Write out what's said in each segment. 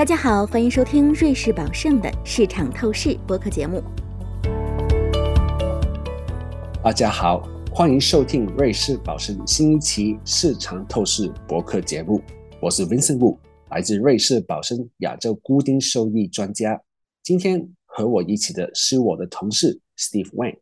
大家好，欢迎收听瑞士宝盛的市场透视播客节目。大家好，欢迎收听瑞士宝盛新一期市场透视播客节目。我是 Vincent Wu，来自瑞士宝盛亚洲固定收益专家。今天和我一起的是我的同事 Steve Wang。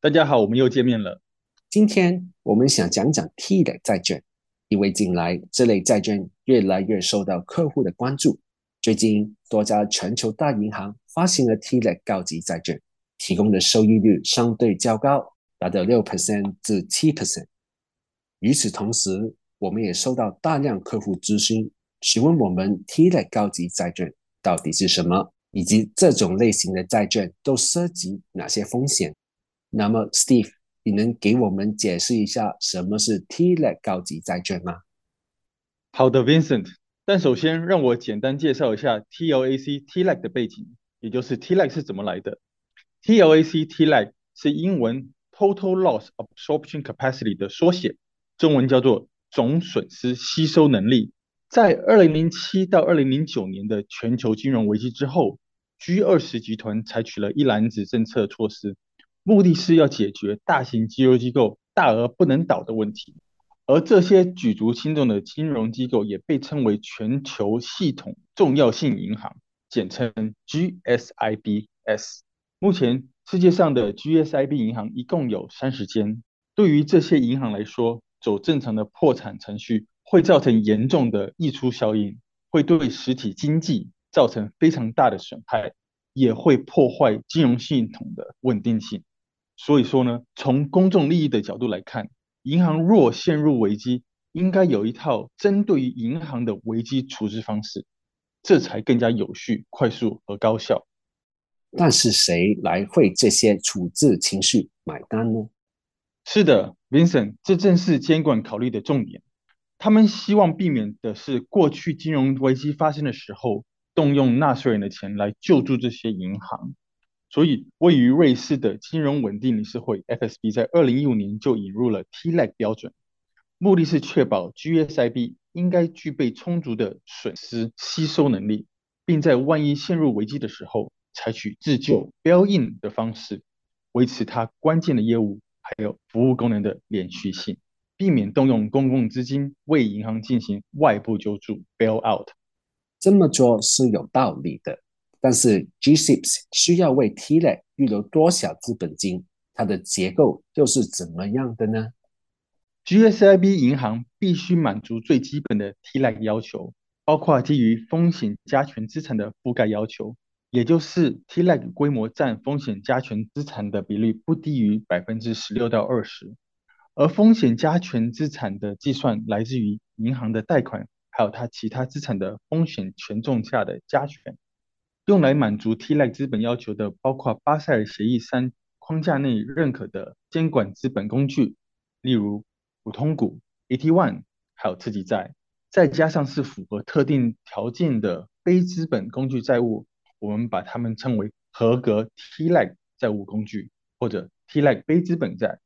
大家好，我们又见面了。今天我们想讲讲 T 的债券，因为近来这类债券越来越受到客户的关注。最近多家全球大银行发行了 T 类高级债券，提供的收益率相对较高。达到六 percent 至七 percent。与此同时，我们也收到大量客户咨询，询问我们 T 类高级债券到底是什么，以及这种类型的债券都涉及哪些风险。那么，Steve，你能给我们解释一下什么是 T 类高级债券吗？好的，Vincent。但首先让我简单介绍一下 TLAC TLAC 的背景，也就是 TLAC 是怎么来的。TLAC TLAC 是英文。Total Loss Absorption Capacity 的缩写，中文叫做总损失吸收能力。在二零零七到二零零九年的全球金融危机之后，G 二十集团采取了一篮子政策措施，目的是要解决大型金融机构大额不能倒的问题。而这些举足轻重的金融机构也被称为全球系统重要性银行，简称 GSIBs。目前。世界上的 GSIB 银行一共有三十间。对于这些银行来说，走正常的破产程序会造成严重的溢出效应，会对实体经济造成非常大的损害，也会破坏金融系统的稳定性。所以说呢，从公众利益的角度来看，银行若陷入危机，应该有一套针对于银行的危机处置方式，这才更加有序、快速和高效。但是谁来为这些处置情绪买单呢？是的，Vincent，这正是监管考虑的重点。他们希望避免的是过去金融危机发生的时候，动用纳税人的钱来救助这些银行。所以，位于瑞士的金融稳定理事会 FSB 在二零一五年就引入了 TLAC 标准，目的是确保 GSIB 应该具备充足的损失吸收能力，并在万一陷入危机的时候。采取自救 bail-in 的方式，维持它关键的业务还有服务功能的连续性，避免动用公共资金为银行进行外部救助 bail-out。这么做是有道理的，但是 G-SIBs 需要为 TLAC 预留多少资本金？它的结构又是怎么样的呢？GSIB 银行必须满足最基本的 TLAC 要求，包括基于风险加权资产的覆盖要求。也就是 TLAC 规模占风险加权资产的比例不低于百分之十六到二十，而风险加权资产的计算来自于银行的贷款，还有它其他资产的风险权重下的加权。用来满足 TLAC 资本要求的，包括巴塞尔协议三框架内认可的监管资本工具，例如普通股、AT1，还有次级债，再加上是符合特定条件的非资本工具债务。我们把它们称为合格 TLAC 债务工具或者 TLAC 非资本债。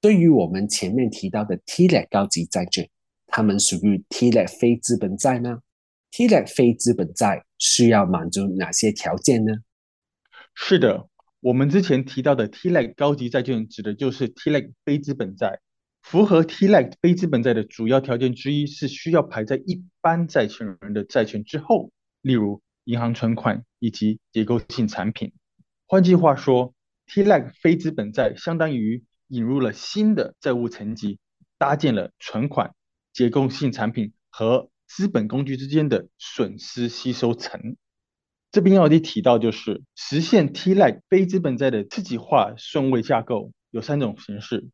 对于我们前面提到的 TLAC 高级债券，它们属于 TLAC 非资本债呢？TLAC 非资本债需要满足哪些条件呢？是的，我们之前提到的 TLAC 高级债券指的就是 TLAC 非资本债。符合 TLAC 非资本债的主要条件之一是需要排在一般债权人的债权之后，例如。银行存款以及结构性产品，换句话说，TLAC 非资本债相当于引入了新的债务层级，搭建了存款、结构性产品和资本工具之间的损失吸收层。这边要提到就是实现 TLAC 非资本债的次级化顺位架构有三种形式，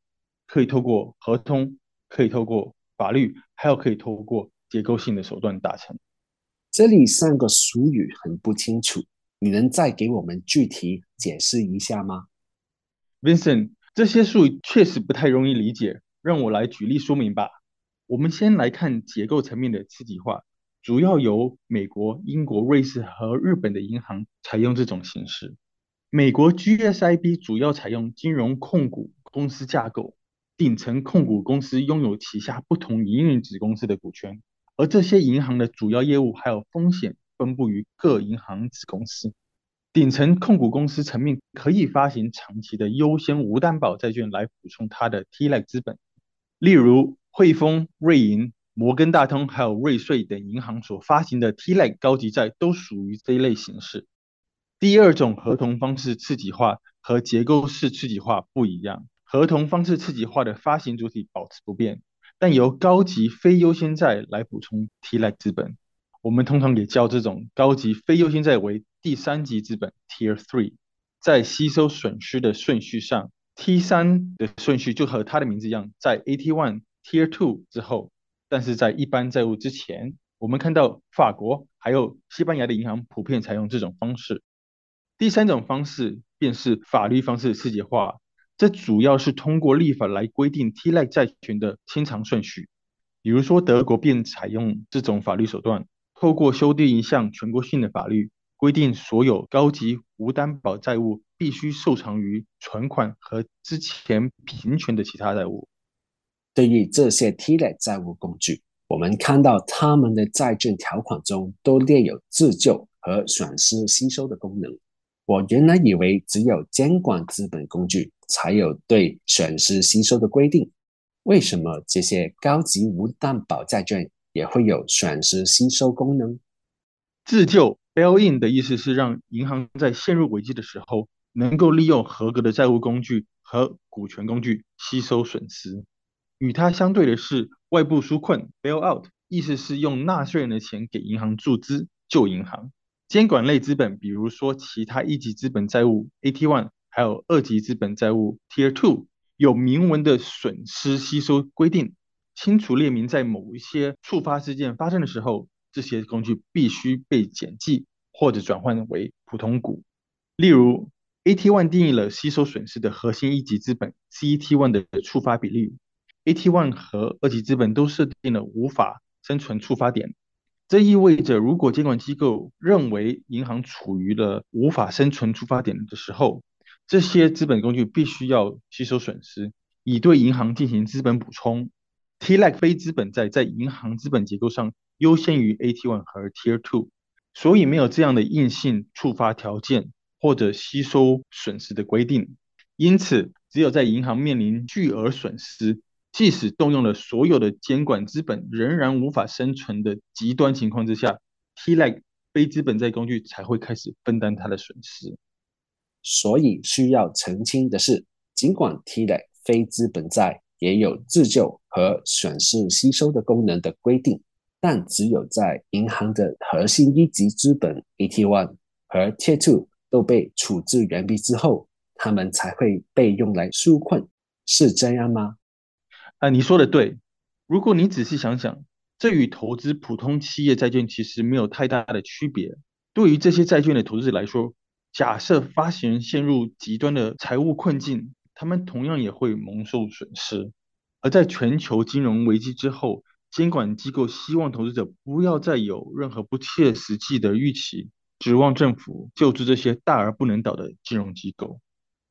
可以透过合同，可以透过法律，还有可以透过结构性的手段达成。这里三个俗语很不清楚，你能再给我们具体解释一下吗？Vincent，这些术语确实不太容易理解，让我来举例说明吧。我们先来看结构层面的次级化，主要由美国、英国、瑞士和日本的银行采用这种形式。美国 GSIB 主要采用金融控股公司架构，顶层控股公司拥有旗下不同营运子公司的股权。而这些银行的主要业务还有风险分布于各银行子公司。顶层控股公司层面可以发行长期的优先无担保债券来补充它的 TLAC 资本，例如汇丰、瑞银、摩根大通还有瑞穗等银行所发行的 TLAC 高级债都属于这一类形式。第二种合同方式刺激化和结构式刺激化不一样，合同方式刺激化的发行主体保持不变，但由高级非优先债来补充 TLAC 资本。我们通常也叫这种高级非优先债为第三级资本 Tier Three。在吸收损失的顺序上，T 三的顺序就和它的名字一样，在 AT One Tier Two 之后。但是在一般债务之前，我们看到法国还有西班牙的银行普遍采用这种方式。第三种方式便是法律方式次级化，这主要是通过立法来规定 TLAC 债权的清偿顺序。比如说德国便采用这种法律手段。透过修订一项全国性的法律，规定所有高级无担保债务必须受偿于存款和之前平权的其他债务。对于这些 TLAC 债务工具，我们看到他们的债券条款中都列有自救和损失吸收的功能。我原来以为只有监管资本工具才有对损失吸收的规定，为什么这些高级无担保债券？也会有损失吸收功能。自救 （bail-in） 的意思是让银行在陷入危机的时候，能够利用合格的债务工具和股权工具吸收损失。与它相对的是外部纾困 （bail-out），意思是用纳税人的钱给银行注资救银行。监管类资本，比如说其他一级资本债务 （AT1），还有二级资本债务 （Tier 2），有明文的损失吸收规定。清楚列明，在某一些触发事件发生的时候，这些工具必须被减记或者转换为普通股。例如，AT1 定义了吸收损失的核心一级资本 CET1 的触发比例。AT1 和二级资本都设定了无法生存触发点，这意味着如果监管机构认为银行处于了无法生存触发点的时候，这些资本工具必须要吸收损失，以对银行进行资本补充。TLAC 非资本债在银行资本结构上优先于 AT1 和 Tier 2，所以没有这样的硬性触发条件或者吸收损失的规定。因此，只有在银行面临巨额损失，即使动用了所有的监管资本，仍然无法生存的极端情况之下，TLAC 非资本债工具才会开始分担它的损失。所以需要澄清的是，尽管 TLAC 非资本债也有自救和损失吸收的功能的规定，但只有在银行的核心一级资本 AT1 和 Tier 2都被处置完毕之后，他们才会被用来纾困，是这样吗？啊，你说的对。如果你仔细想想，这与投资普通企业债券其实没有太大的区别。对于这些债券的投资者来说，假设发行人陷入极端的财务困境。他们同样也会蒙受损失，而在全球金融危机之后，监管机构希望投资者不要再有任何不切实际的预期，指望政府救助这些大而不能倒的金融机构。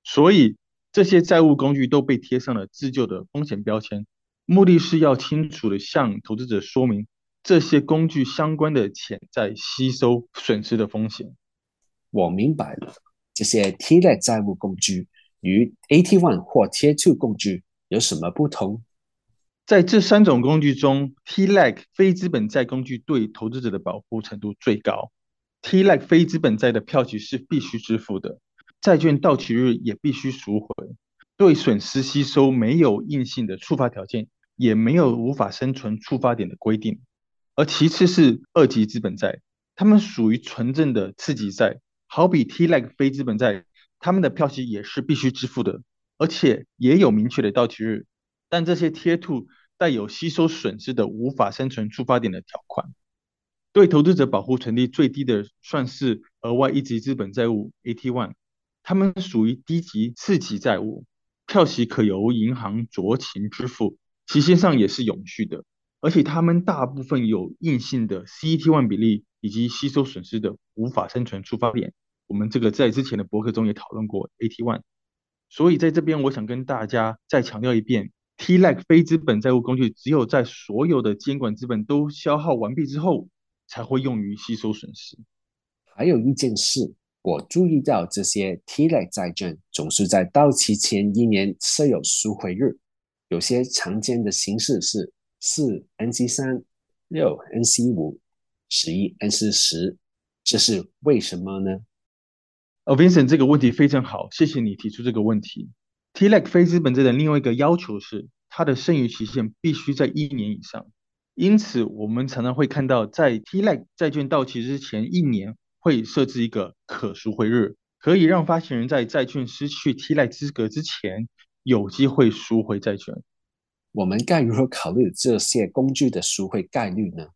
所以，这些债务工具都被贴上了自救的风险标签，目的是要清楚的向投资者说明这些工具相关的潜在吸收损失的风险。我明白了，这些 TLAC 债务工具。与 AT1 或 Tier 2工具有什么不同？在这三种工具中，TLAC 非资本债工具对投资者的保护程度最高。TLAC 非资本债的票据是必须支付的，债券到期日也必须赎回。对损失吸收没有硬性的触发条件，也没有无法生存触发点的规定。而其次是二级资本债，它们属于纯正的次级债，好比 TLAC 非资本债。他们的票息也是必须支付的，而且也有明确的到期日。但这些 Tier Two 带有吸收损失的无法生存触发点的条款，对投资者保护成立最低的算是额外一级资本债务 AT1，它们属于低级次级债务，票息可由银行酌情支付，期限上也是永续的，而且它们大部分有硬性的 CET1 比例以及吸收损失的无法生存触发点。我们这个在之前的博客中也讨论过 AT1，所以在这边我想跟大家再强调一遍，TLAC 非资本债务工具只有在所有的监管资本都消耗完毕之后，才会用于吸收损失。还有一件事，我注意到这些 T-like 债券总是在到期前一年设有赎回日，有些常见的形式是四 NC 三、六 NC 五、十一 NC 十，这是为什么呢？呃，Vincent 这个问题非常好，谢谢你提出这个问题。T-like 非资本债的另外一个要求是，它的剩余期限必须在一年以上。因此，我们常常会看到，在 T-like 债券到期之前一年会设置一个可赎回日，可以让发行人在债券失去 T-like 资格之前有机会赎回债券。我们该如何考虑这些工具的赎回概率呢？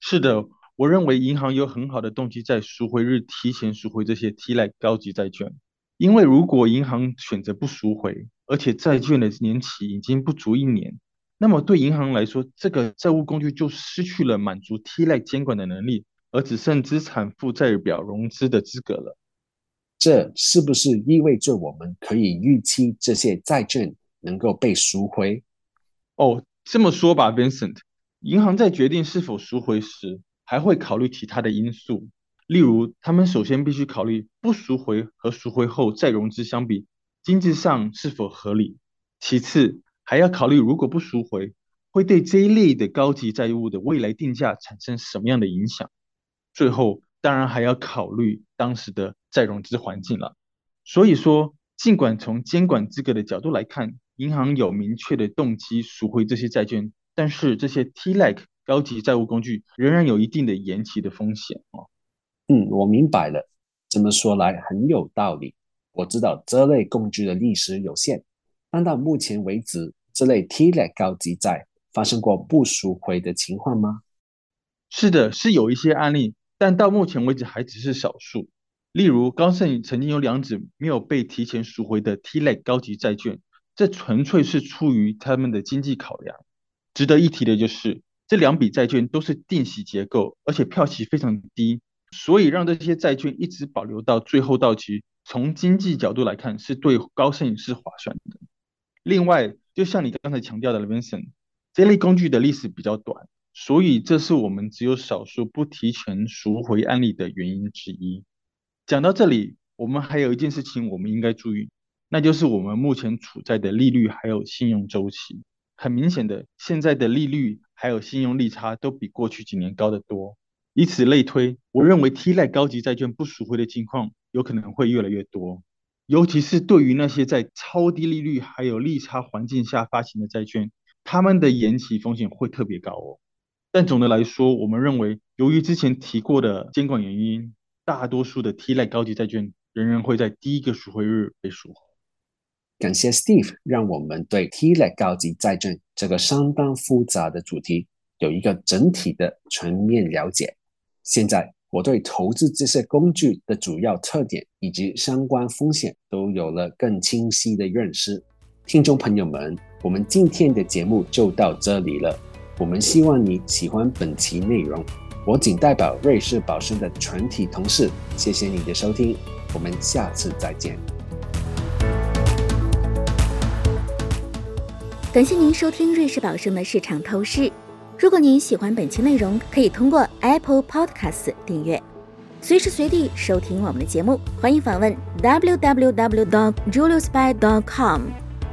是的，我认为银行有很好的动机在赎回日提前赎回这些 T-like 高级债券。因为如果银行选择不赎回，而且债券的年期已经不足一年，那么对银行来说，这个债务工具就失去了满足 T-like 监管的能力，而只剩资产负债表融资的资格了。这是不是意味着我们可以预期这些债券能够被赎回？哦，这么说吧，Vincent，银行在决定是否赎回时，还会考虑其他的因素。例如，他们首先必须考虑不赎回和赎回后再融资相比，经济上是否合理。其次，还要考虑如果不赎回，会对这一类的高级债务的未来定价产生什么样的影响。最后，当然还要考虑当时的再融资环境了。所以说，尽管从监管资格的角度来看，银行有明确的动机赎回这些债券，但是这些 T-like 高级债务工具仍然有一定的延期的风险哦。嗯，我明白了。这么说来很有道理。我知道这类工具的历史有限，但到目前为止，这类 T-like 高级债发生过不赎回的情况吗？是的，是有一些案例，但到目前为止还只是少数。例如，高盛曾经有两纸没有被提前赎回的 T 类高级债券，这纯粹是出于他们的经济考量。值得一提的就是，这两笔债券都是定息结构，而且票息非常低。所以让这些债券一直保留到最后到期，从经济角度来看，是对高盛是划算的。另外，就像你刚才强调的，Vincent，这类工具的历史比较短，所以这是我们只有少数不提前赎回案例的原因之一。讲到这里，我们还有一件事情我们应该注意，那就是我们目前处在的利率还有信用周期。很明显的，现在的利率还有信用利差都比过去几年高得多。以此类推，我认为 T-like 高级债券不赎回的情况有可能会越来越多，尤其是对于那些在超低利率还有利差环境下发行的债券，他们的延期风险会特别高哦。但总的来说，我们认为，由于之前提过的监管原因，大多数的 T-like 高级债券仍然会在第一个赎回日被赎回。感谢 Steve，让我们对 T-like 高级债券这个相当复杂的主题有一个整体的全面了解。现在我对投资这些工具的主要特点以及相关风险都有了更清晰的认识。听众朋友们，我们今天的节目就到这里了。我们希望你喜欢本期内容。我仅代表瑞士宝盛的全体同事，谢谢你的收听，我们下次再见。感谢您收听瑞士宝盛的市场透视。如果您喜欢本期内容，可以通过 Apple Podcasts 订阅，随时随地收听我们的节目。欢迎访问 www.juliusby.com，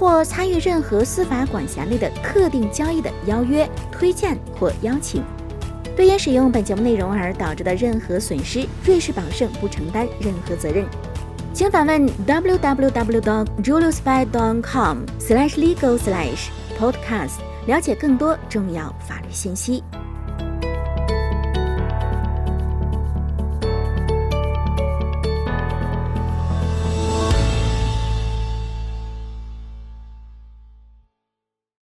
或参与任何司法管辖内的特定交易的邀约、推荐或邀请。对因使用本节目内容而导致的任何损失，瑞士宝盛不承担任何责任。请访问 www.juliusby.com/legal/podcast，了解更多重要法律信息。